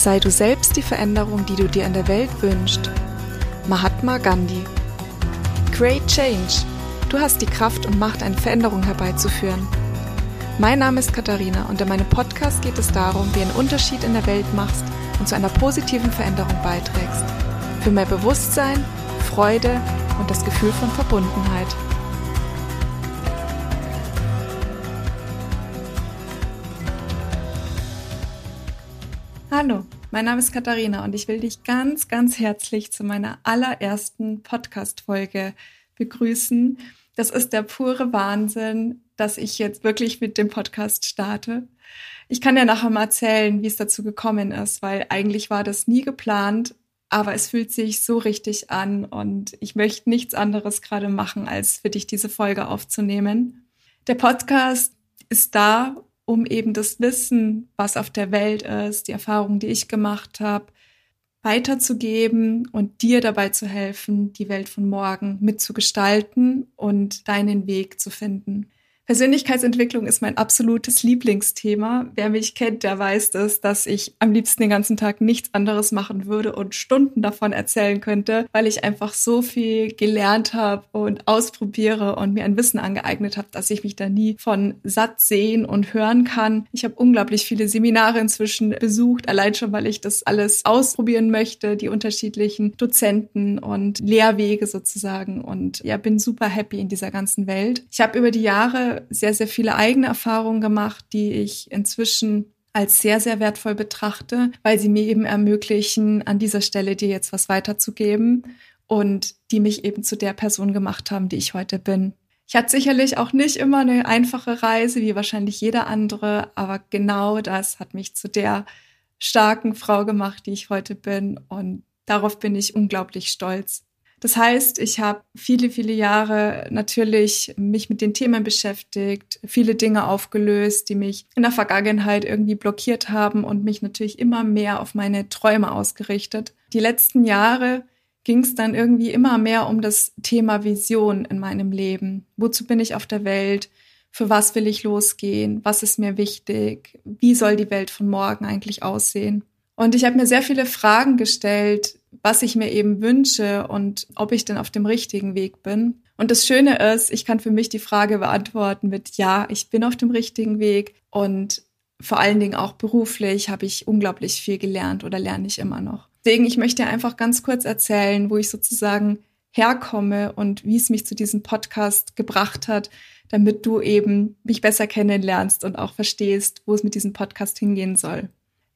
Sei du selbst die Veränderung, die du dir in der Welt wünschst. Mahatma Gandhi. Create Change. Du hast die Kraft und Macht, eine Veränderung herbeizuführen. Mein Name ist Katharina und in meinem Podcast geht es darum, wie einen Unterschied in der Welt machst und zu einer positiven Veränderung beiträgst. Für mehr Bewusstsein, Freude und das Gefühl von Verbundenheit. Hallo, mein Name ist Katharina und ich will dich ganz, ganz herzlich zu meiner allerersten Podcast-Folge begrüßen. Das ist der pure Wahnsinn, dass ich jetzt wirklich mit dem Podcast starte. Ich kann ja nachher mal erzählen, wie es dazu gekommen ist, weil eigentlich war das nie geplant, aber es fühlt sich so richtig an und ich möchte nichts anderes gerade machen, als für dich diese Folge aufzunehmen. Der Podcast ist da, um eben das Wissen, was auf der Welt ist, die Erfahrungen, die ich gemacht habe, weiterzugeben und dir dabei zu helfen, die Welt von morgen mitzugestalten und deinen Weg zu finden. Persönlichkeitsentwicklung ist mein absolutes Lieblingsthema. Wer mich kennt, der weiß das, dass ich am liebsten den ganzen Tag nichts anderes machen würde und Stunden davon erzählen könnte, weil ich einfach so viel gelernt habe und ausprobiere und mir ein Wissen angeeignet habe, dass ich mich da nie von satt sehen und hören kann. Ich habe unglaublich viele Seminare inzwischen besucht, allein schon, weil ich das alles ausprobieren möchte, die unterschiedlichen Dozenten und Lehrwege sozusagen und ja, bin super happy in dieser ganzen Welt. Ich habe über die Jahre sehr, sehr viele eigene Erfahrungen gemacht, die ich inzwischen als sehr, sehr wertvoll betrachte, weil sie mir eben ermöglichen, an dieser Stelle dir jetzt was weiterzugeben und die mich eben zu der Person gemacht haben, die ich heute bin. Ich hatte sicherlich auch nicht immer eine einfache Reise, wie wahrscheinlich jeder andere, aber genau das hat mich zu der starken Frau gemacht, die ich heute bin und darauf bin ich unglaublich stolz. Das heißt, ich habe viele, viele Jahre natürlich mich mit den Themen beschäftigt, viele Dinge aufgelöst, die mich in der Vergangenheit irgendwie blockiert haben und mich natürlich immer mehr auf meine Träume ausgerichtet. Die letzten Jahre ging es dann irgendwie immer mehr um das Thema Vision in meinem Leben. Wozu bin ich auf der Welt? Für was will ich losgehen? Was ist mir wichtig? Wie soll die Welt von morgen eigentlich aussehen? Und ich habe mir sehr viele Fragen gestellt, was ich mir eben wünsche und ob ich denn auf dem richtigen Weg bin. Und das Schöne ist, ich kann für mich die Frage beantworten mit Ja, ich bin auf dem richtigen Weg und vor allen Dingen auch beruflich habe ich unglaublich viel gelernt oder lerne ich immer noch. Deswegen, ich möchte einfach ganz kurz erzählen, wo ich sozusagen herkomme und wie es mich zu diesem Podcast gebracht hat, damit du eben mich besser kennenlernst und auch verstehst, wo es mit diesem Podcast hingehen soll.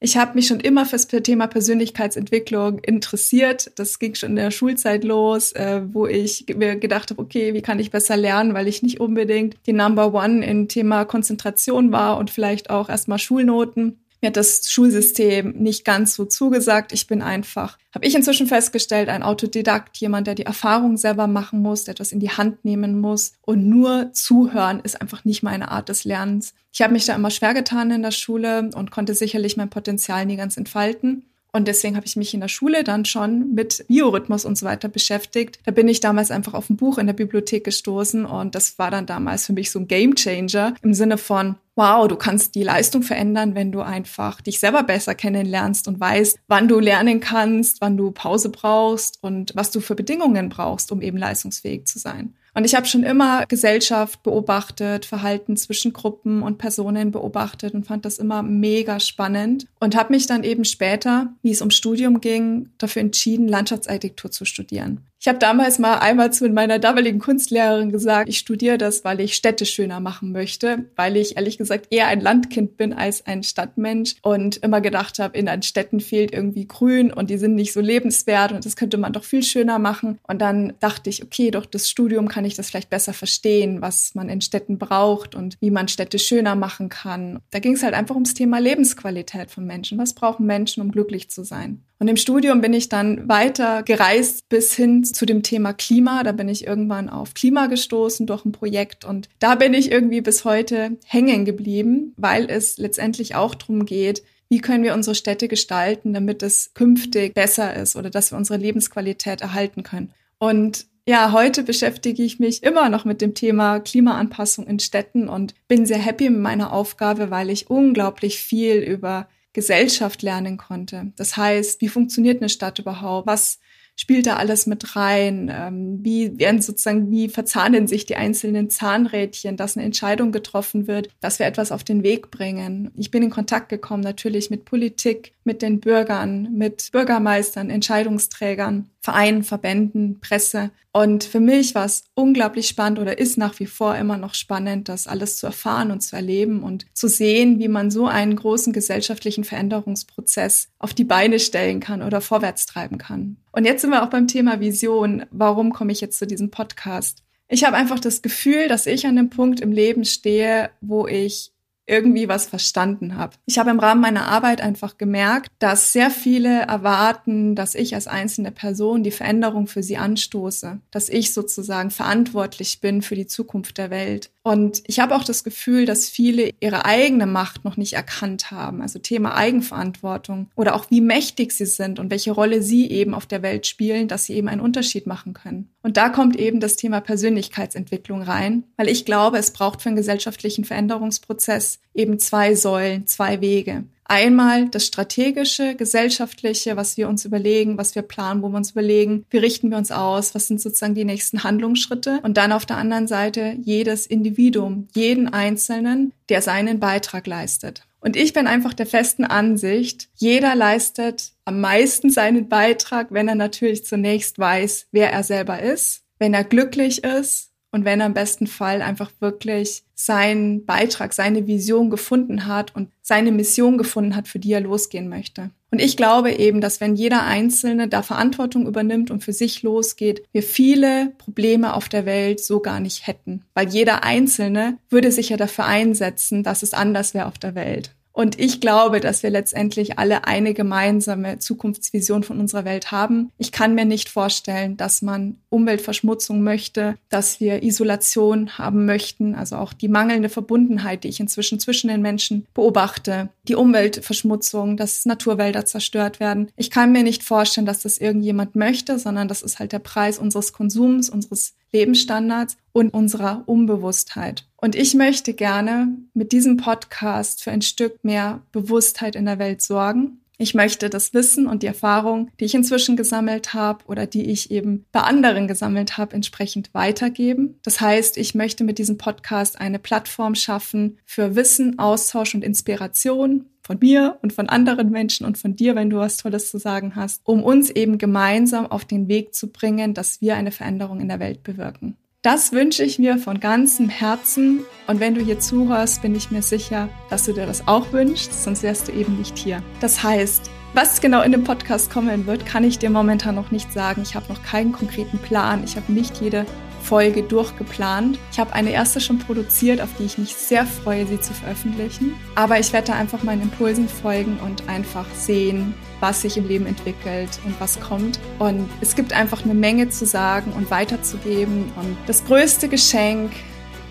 Ich habe mich schon immer fürs Thema Persönlichkeitsentwicklung interessiert. Das ging schon in der Schulzeit los, äh, wo ich mir gedacht habe, okay, wie kann ich besser lernen, weil ich nicht unbedingt die Number One im Thema Konzentration war und vielleicht auch erstmal Schulnoten. Mir hat das Schulsystem nicht ganz so zugesagt. Ich bin einfach, habe ich inzwischen festgestellt, ein Autodidakt, jemand, der die Erfahrung selber machen muss, der etwas in die Hand nehmen muss. Und nur zuhören ist einfach nicht meine Art des Lernens. Ich habe mich da immer schwer getan in der Schule und konnte sicherlich mein Potenzial nie ganz entfalten. Und deswegen habe ich mich in der Schule dann schon mit Biorhythmus und so weiter beschäftigt. Da bin ich damals einfach auf ein Buch in der Bibliothek gestoßen und das war dann damals für mich so ein Game Changer im Sinne von, wow, du kannst die Leistung verändern, wenn du einfach dich selber besser kennenlernst und weißt, wann du lernen kannst, wann du Pause brauchst und was du für Bedingungen brauchst, um eben leistungsfähig zu sein. Und ich habe schon immer Gesellschaft beobachtet, Verhalten zwischen Gruppen und Personen beobachtet und fand das immer mega spannend und habe mich dann eben später, wie es um Studium ging, dafür entschieden, Landschaftsarchitektur zu studieren. Ich habe damals mal einmal zu meiner damaligen Kunstlehrerin gesagt, ich studiere das, weil ich Städte schöner machen möchte, weil ich ehrlich gesagt eher ein Landkind bin als ein Stadtmensch und immer gedacht habe, in den Städten fehlt irgendwie Grün und die sind nicht so lebenswert und das könnte man doch viel schöner machen. Und dann dachte ich, okay, durch das Studium kann ich das vielleicht besser verstehen, was man in Städten braucht und wie man Städte schöner machen kann. Da ging es halt einfach ums Thema Lebensqualität von Menschen. Was brauchen Menschen, um glücklich zu sein? Und im Studium bin ich dann weiter gereist bis hin zu dem Thema Klima. Da bin ich irgendwann auf Klima gestoßen durch ein Projekt und da bin ich irgendwie bis heute hängen geblieben, weil es letztendlich auch darum geht, wie können wir unsere Städte gestalten, damit es künftig besser ist oder dass wir unsere Lebensqualität erhalten können. Und ja, heute beschäftige ich mich immer noch mit dem Thema Klimaanpassung in Städten und bin sehr happy mit meiner Aufgabe, weil ich unglaublich viel über Gesellschaft lernen konnte. Das heißt, wie funktioniert eine Stadt überhaupt? Was spielt da alles mit rein? Ähm, wie werden sozusagen, wie verzahnen sich die einzelnen Zahnrädchen, dass eine Entscheidung getroffen wird, dass wir etwas auf den Weg bringen? Ich bin in Kontakt gekommen natürlich mit Politik, mit den Bürgern, mit Bürgermeistern, Entscheidungsträgern, Vereinen, Verbänden, Presse. Und für mich war es unglaublich spannend oder ist nach wie vor immer noch spannend, das alles zu erfahren und zu erleben und zu sehen, wie man so einen großen gesellschaftlichen Veränderungsprozess auf die Beine stellen kann oder vorwärts treiben kann. Und jetzt sind wir auch beim Thema Vision. Warum komme ich jetzt zu diesem Podcast? Ich habe einfach das Gefühl, dass ich an einem Punkt im Leben stehe, wo ich irgendwie was verstanden habe. Ich habe im Rahmen meiner Arbeit einfach gemerkt, dass sehr viele erwarten, dass ich als einzelne Person die Veränderung für sie anstoße, dass ich sozusagen verantwortlich bin für die Zukunft der Welt. Und ich habe auch das Gefühl, dass viele ihre eigene Macht noch nicht erkannt haben, also Thema Eigenverantwortung oder auch wie mächtig sie sind und welche Rolle sie eben auf der Welt spielen, dass sie eben einen Unterschied machen können. Und da kommt eben das Thema Persönlichkeitsentwicklung rein, weil ich glaube, es braucht für einen gesellschaftlichen Veränderungsprozess eben zwei Säulen, zwei Wege. Einmal das strategische, gesellschaftliche, was wir uns überlegen, was wir planen, wo wir uns überlegen, wie richten wir uns aus, was sind sozusagen die nächsten Handlungsschritte. Und dann auf der anderen Seite jedes Individuum, jeden Einzelnen, der seinen Beitrag leistet. Und ich bin einfach der festen Ansicht, jeder leistet am meisten seinen Beitrag, wenn er natürlich zunächst weiß, wer er selber ist, wenn er glücklich ist und wenn er im besten Fall einfach wirklich seinen Beitrag, seine Vision gefunden hat und seine Mission gefunden hat, für die er losgehen möchte. Und ich glaube eben, dass wenn jeder Einzelne da Verantwortung übernimmt und für sich losgeht, wir viele Probleme auf der Welt so gar nicht hätten. Weil jeder Einzelne würde sich ja dafür einsetzen, dass es anders wäre auf der Welt. Und ich glaube, dass wir letztendlich alle eine gemeinsame Zukunftsvision von unserer Welt haben. Ich kann mir nicht vorstellen, dass man Umweltverschmutzung möchte, dass wir Isolation haben möchten, also auch die mangelnde Verbundenheit, die ich inzwischen zwischen den Menschen beobachte, die Umweltverschmutzung, dass Naturwälder zerstört werden. Ich kann mir nicht vorstellen, dass das irgendjemand möchte, sondern das ist halt der Preis unseres Konsums, unseres Lebensstandards und unserer Unbewusstheit. Und ich möchte gerne mit diesem Podcast für ein Stück mehr Bewusstheit in der Welt sorgen. Ich möchte das Wissen und die Erfahrung, die ich inzwischen gesammelt habe oder die ich eben bei anderen gesammelt habe, entsprechend weitergeben. Das heißt, ich möchte mit diesem Podcast eine Plattform schaffen für Wissen, Austausch und Inspiration von mir und von anderen Menschen und von dir, wenn du was Tolles zu sagen hast, um uns eben gemeinsam auf den Weg zu bringen, dass wir eine Veränderung in der Welt bewirken. Das wünsche ich mir von ganzem Herzen. Und wenn du hier zuhörst, bin ich mir sicher, dass du dir das auch wünschst, sonst wärst du eben nicht hier. Das heißt, was genau in dem Podcast kommen wird, kann ich dir momentan noch nicht sagen. Ich habe noch keinen konkreten Plan. Ich habe nicht jede Folge durchgeplant. Ich habe eine erste schon produziert, auf die ich mich sehr freue, sie zu veröffentlichen. Aber ich werde einfach meinen Impulsen folgen und einfach sehen, was sich im Leben entwickelt und was kommt. Und es gibt einfach eine Menge zu sagen und weiterzugeben. Und das größte Geschenk,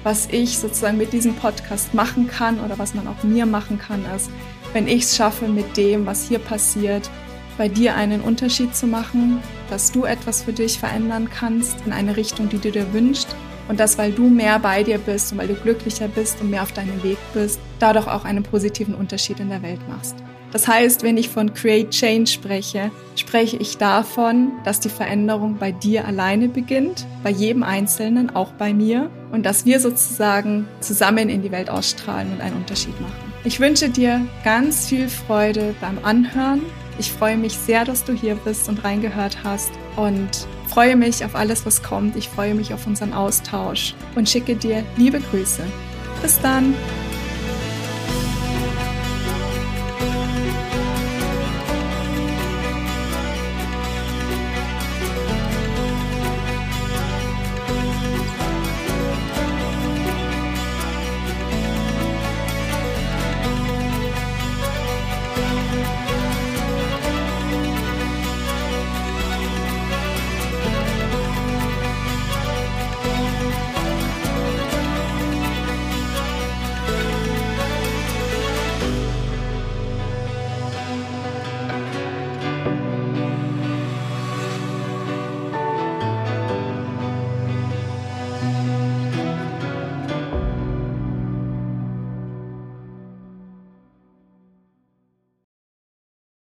was ich sozusagen mit diesem Podcast machen kann oder was man auch mir machen kann, ist, wenn ich es schaffe, mit dem, was hier passiert, bei dir einen Unterschied zu machen, dass du etwas für dich verändern kannst in eine Richtung, die du dir wünschst und dass, weil du mehr bei dir bist und weil du glücklicher bist und mehr auf deinem Weg bist, dadurch auch einen positiven Unterschied in der Welt machst. Das heißt, wenn ich von Create Change spreche, spreche ich davon, dass die Veränderung bei dir alleine beginnt, bei jedem Einzelnen, auch bei mir, und dass wir sozusagen zusammen in die Welt ausstrahlen und einen Unterschied machen. Ich wünsche dir ganz viel Freude beim Anhören ich freue mich sehr, dass du hier bist und reingehört hast und freue mich auf alles, was kommt. Ich freue mich auf unseren Austausch und schicke dir liebe Grüße. Bis dann!